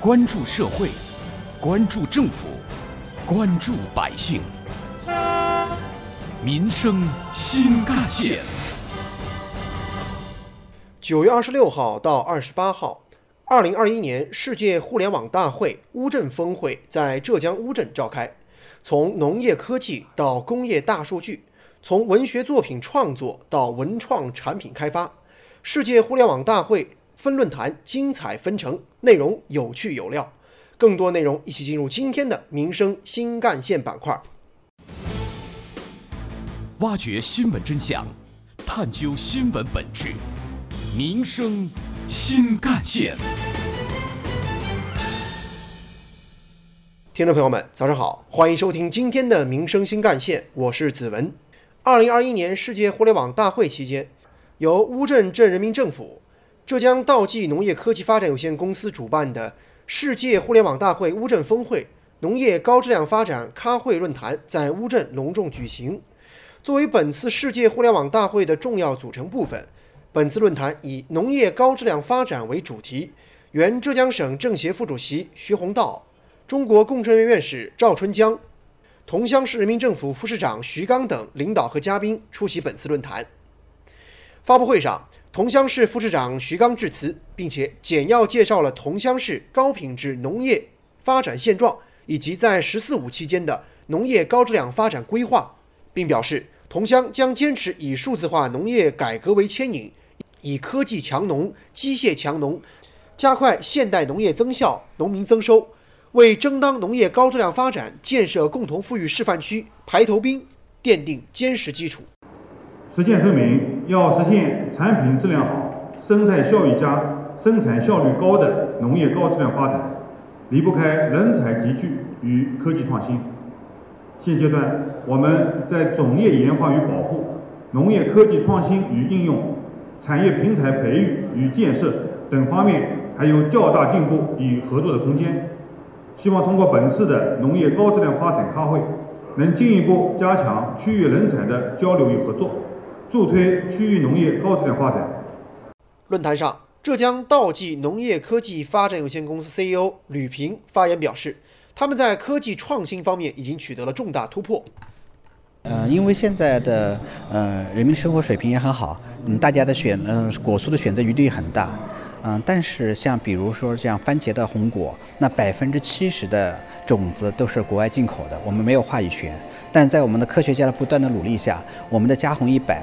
关注社会，关注政府，关注百姓，民生新干线。九月二十六号到二十八号，二零二一年世界互联网大会乌镇峰会在浙江乌镇召开。从农业科技到工业大数据，从文学作品创作到文创产品开发，世界互联网大会分论坛精彩纷呈，内容有趣有料。更多内容，一起进入今天的民生新干线板块，挖掘新闻真相，探究新闻本质，民生新干线。听众朋友们，早上好，欢迎收听今天的民生新干线，我是子文。二零二一年世界互联网大会期间，由乌镇镇人民政府、浙江道济农业科技发展有限公司主办的世界互联网大会乌镇峰会农业高质量发展咖会论坛在乌镇隆重举行。作为本次世界互联网大会的重要组成部分，本次论坛以农业高质量发展为主题。原浙江省政协副主席徐宏道。中国工程院院士赵春江、桐乡市人民政府副市长徐刚等领导和嘉宾出席本次论坛。发布会上，桐乡市副市长徐刚致辞，并且简要介绍了桐乡市高品质农业发展现状以及在“十四五”期间的农业高质量发展规划，并表示，桐乡将坚持以数字化农业改革为牵引，以科技强农、机械强农，加快现代农业增效、农民增收。为争当农业高质量发展、建设共同富裕示范区排头兵奠定坚实基础。实践证明，要实现产品质量好、生态效益佳、生产效率高的农业高质量发展，离不开人才集聚与科技创新。现阶段，我们在种业研发与保护、农业科技创新与应用、产业平台培育与建设等方面，还有较大进步与合作的空间。希望通过本次的农业高质量发展咖会，能进一步加强区域人才的交流与合作，助推区域农业高质量发展。论坛上，浙江道济农业科技发展有限公司 CEO 吕平发言表示，他们在科技创新方面已经取得了重大突破。呃，因为现在的呃人民生活水平也很好，嗯，大家的选嗯果蔬的选择余地很大。嗯，但是像比如说像番茄的红果，那百分之七十的种子都是国外进口的，我们没有话语权。但在我们的科学家的不断的努力下，我们的嘉红一百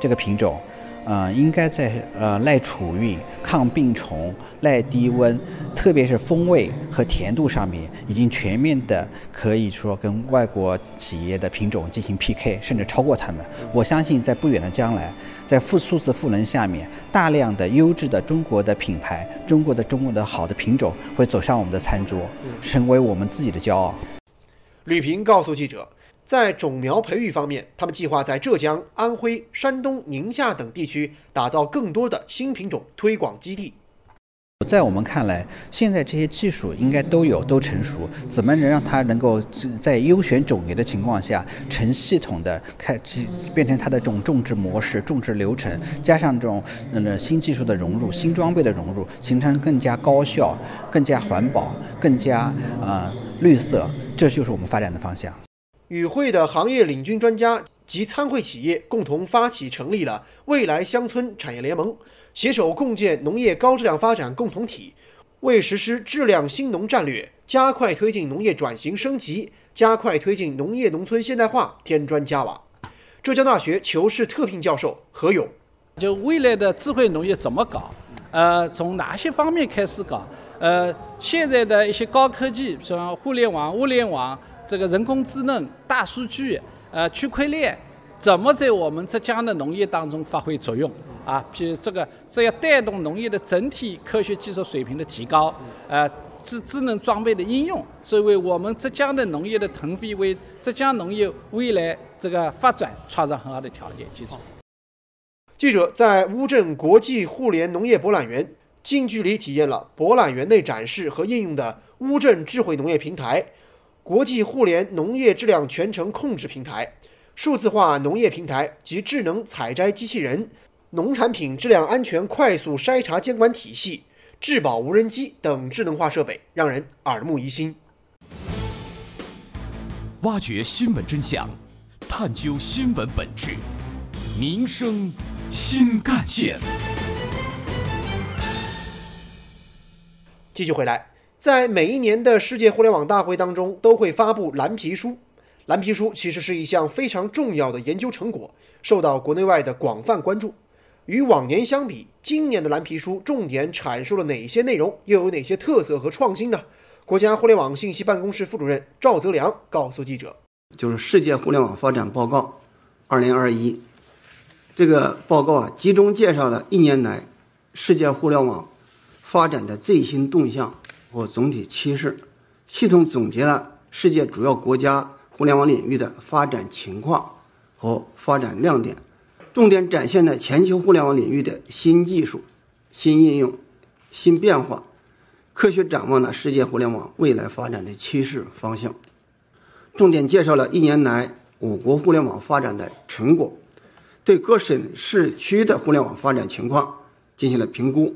这个品种。呃，应该在呃耐储运、抗病虫、耐低温，特别是风味和甜度上面，已经全面的可以说跟外国企业的品种进行 PK，甚至超过他们。我相信在不远的将来，在富数字赋能下面，大量的优质的中国的品牌、中国的中国的好的品种会走上我们的餐桌，成为我们自己的骄傲。吕平告诉记者。在种苗培育方面，他们计划在浙江、安徽、山东、宁夏等地区打造更多的新品种推广基地。在我们看来，现在这些技术应该都有、都成熟，怎么能让它能够在优选种源的情况下，成系统的开启，变成它的这种种植模式、种植流程，加上这种嗯新技术的融入、新装备的融入，形成更加高效、更加环保、更加啊绿色，这就是我们发展的方向。与会的行业领军专家及参会企业共同发起成立了未来乡村产业联盟，携手共建农业高质量发展共同体，为实施质量新农战略、加快推进农业转型升级、加快推进农业农村现代化添砖加瓦。浙江大学求是特聘教授何勇，就未来的智慧农业怎么搞？呃，从哪些方面开始搞？呃，现在的一些高科技，像互联网、物联网。这个人工智能、大数据、呃区块链，怎么在我们浙江的农业当中发挥作用啊？譬如这个，这要带动农业的整体科学技术水平的提高，呃，智智能装备的应用，所以为我们浙江的农业的腾飞，为浙江农业未来这个发展创造很好的条件基础。记者在乌镇国际互联农业博览园近距离体验了博览园内展示和应用的乌镇智慧农业平台。国际互联农业质量全程控制平台、数字化农业平台及智能采摘机器人、农产品质量安全快速筛查监管体系、质保无人机等智能化设备，让人耳目一新。挖掘新闻真相，探究新闻本质，民生新干线。继续回来，在每一年的世界互联网大会当中，都会发布蓝皮书。蓝皮书其实是一项非常重要的研究成果，受到国内外的广泛关注。与往年相比，今年的蓝皮书重点阐述了哪些内容，又有哪些特色和创新呢？国家互联网信息办公室副主任赵泽良告诉记者：“就是《世界互联网发展报告（二零二一）》这个报告啊，集中介绍了一年来世界互联网发展的最新动向和总体趋势，系统总结了世界主要国家互联网领域的发展情况和发展亮点，重点展现了全球互联网领域的新技术、新应用、新变化。”科学展望了世界互联网未来发展的趋势方向，重点介绍了一年来我国互联网发展的成果，对各省市区的互联网发展情况进行了评估。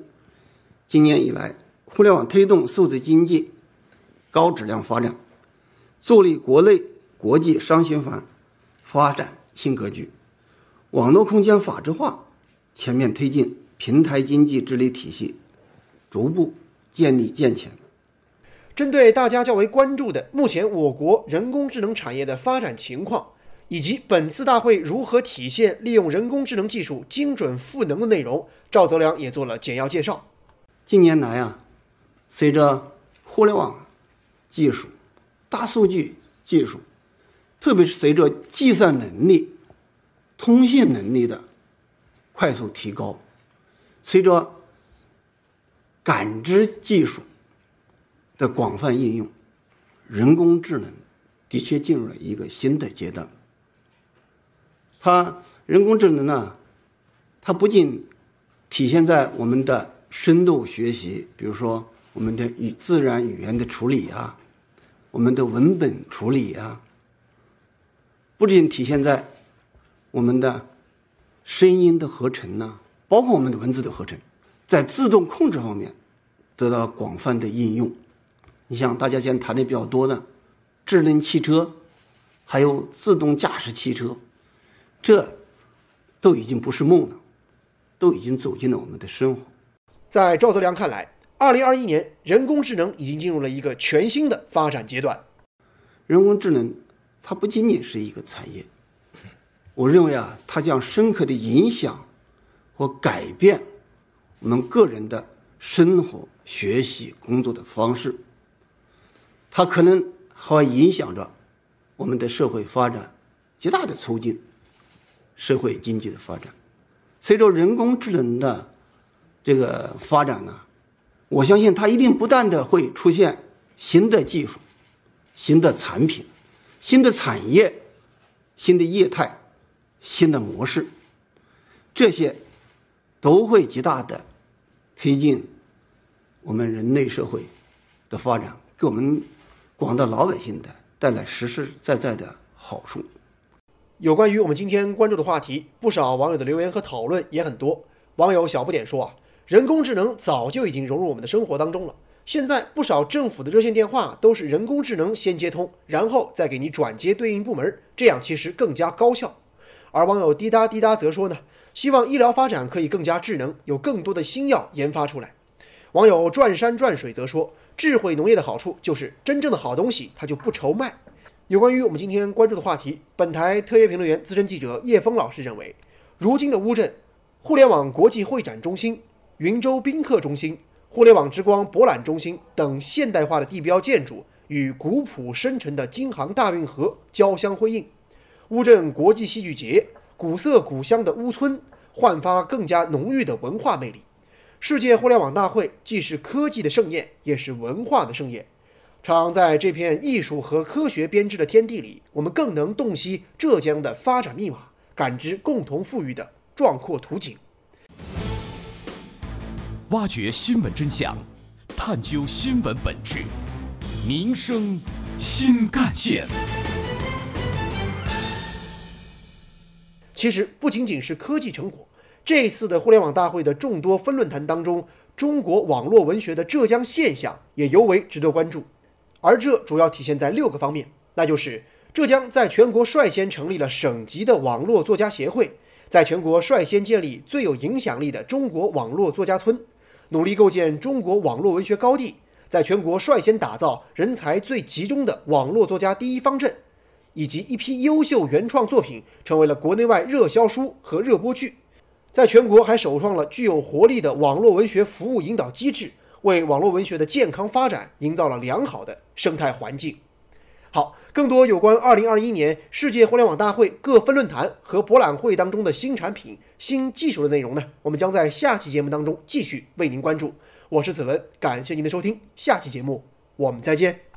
今年以来，互联网推动数字经济高质量发展，助力国内国际双循环发展新格局，网络空间法治化全面推进平台经济治理体系逐步。建立健全。针对大家较为关注的目前我国人工智能产业的发展情况，以及本次大会如何体现利用人工智能技术精准赋能的内容，赵泽良也做了简要介绍。近年来啊，随着互联网技术、大数据技术，特别是随着计算能力、通信能力的快速提高，随着感知技术的广泛应用，人工智能的确进入了一个新的阶段。它人工智能呢，它不仅体现在我们的深度学习，比如说我们的语自然语言的处理啊，我们的文本处理啊，不仅体现在我们的声音的合成呐，包括我们的文字的合成。在自动控制方面得到广泛的应用。你像大家现在谈的比较多的智能汽车，还有自动驾驶汽车，这都已经不是梦了，都已经走进了我们的生活。在赵泽良看来，二零二一年人工智能已经进入了一个全新的发展阶段。人工智能它不仅仅是一个产业，我认为啊，它将深刻的影响和改变。我们个人的生活、学习、工作的方式，它可能还影响着我们的社会发展，极大的促进社会经济的发展。随着人工智能的这个发展呢，我相信它一定不断的会出现新的技术、新的产品、新的产业、新的业态、新的模式，这些都会极大的。推进我们人类社会的发展，给我们广大老百姓的带来实实在在的好处。有关于我们今天关注的话题，不少网友的留言和讨论也很多。网友小不点说啊，人工智能早就已经融入我们的生活当中了。现在不少政府的热线电话都是人工智能先接通，然后再给你转接对应部门，这样其实更加高效。而网友滴答滴答则说呢。希望医疗发展可以更加智能，有更多的新药研发出来。网友转山转水则说：“智慧农业的好处就是真正的好东西，它就不愁卖。”有关于我们今天关注的话题，本台特约评论员、资深记者叶峰老师认为，如今的乌镇互联网国际会展中心、云州宾客中心、互联网之光博览中心等现代化的地标建筑，与古朴深沉的京杭大运河交相辉映。乌镇国际戏剧节。古色古香的乌村焕发更加浓郁的文化魅力。世界互联网大会既是科技的盛宴，也是文化的盛宴。常在这片艺术和科学编织的天地里，我们更能洞悉浙江的发展密码，感知共同富裕的壮阔图景。挖掘新闻真相，探究新闻本质，民生新干线。其实不仅仅是科技成果，这次的互联网大会的众多分论坛当中，中国网络文学的浙江现象也尤为值得关注，而这主要体现在六个方面，那就是浙江在全国率先成立了省级的网络作家协会，在全国率先建立最有影响力的中国网络作家村，努力构建中国网络文学高地，在全国率先打造人才最集中的网络作家第一方阵，以及一批优秀原创作品成为了国内外热销书和热播剧。在全国还首创了具有活力的网络文学服务引导机制，为网络文学的健康发展营造了良好的生态环境。好，更多有关二零二一年世界互联网大会各分论坛和博览会当中的新产品、新技术的内容呢，我们将在下期节目当中继续为您关注。我是子文，感谢您的收听，下期节目我们再见。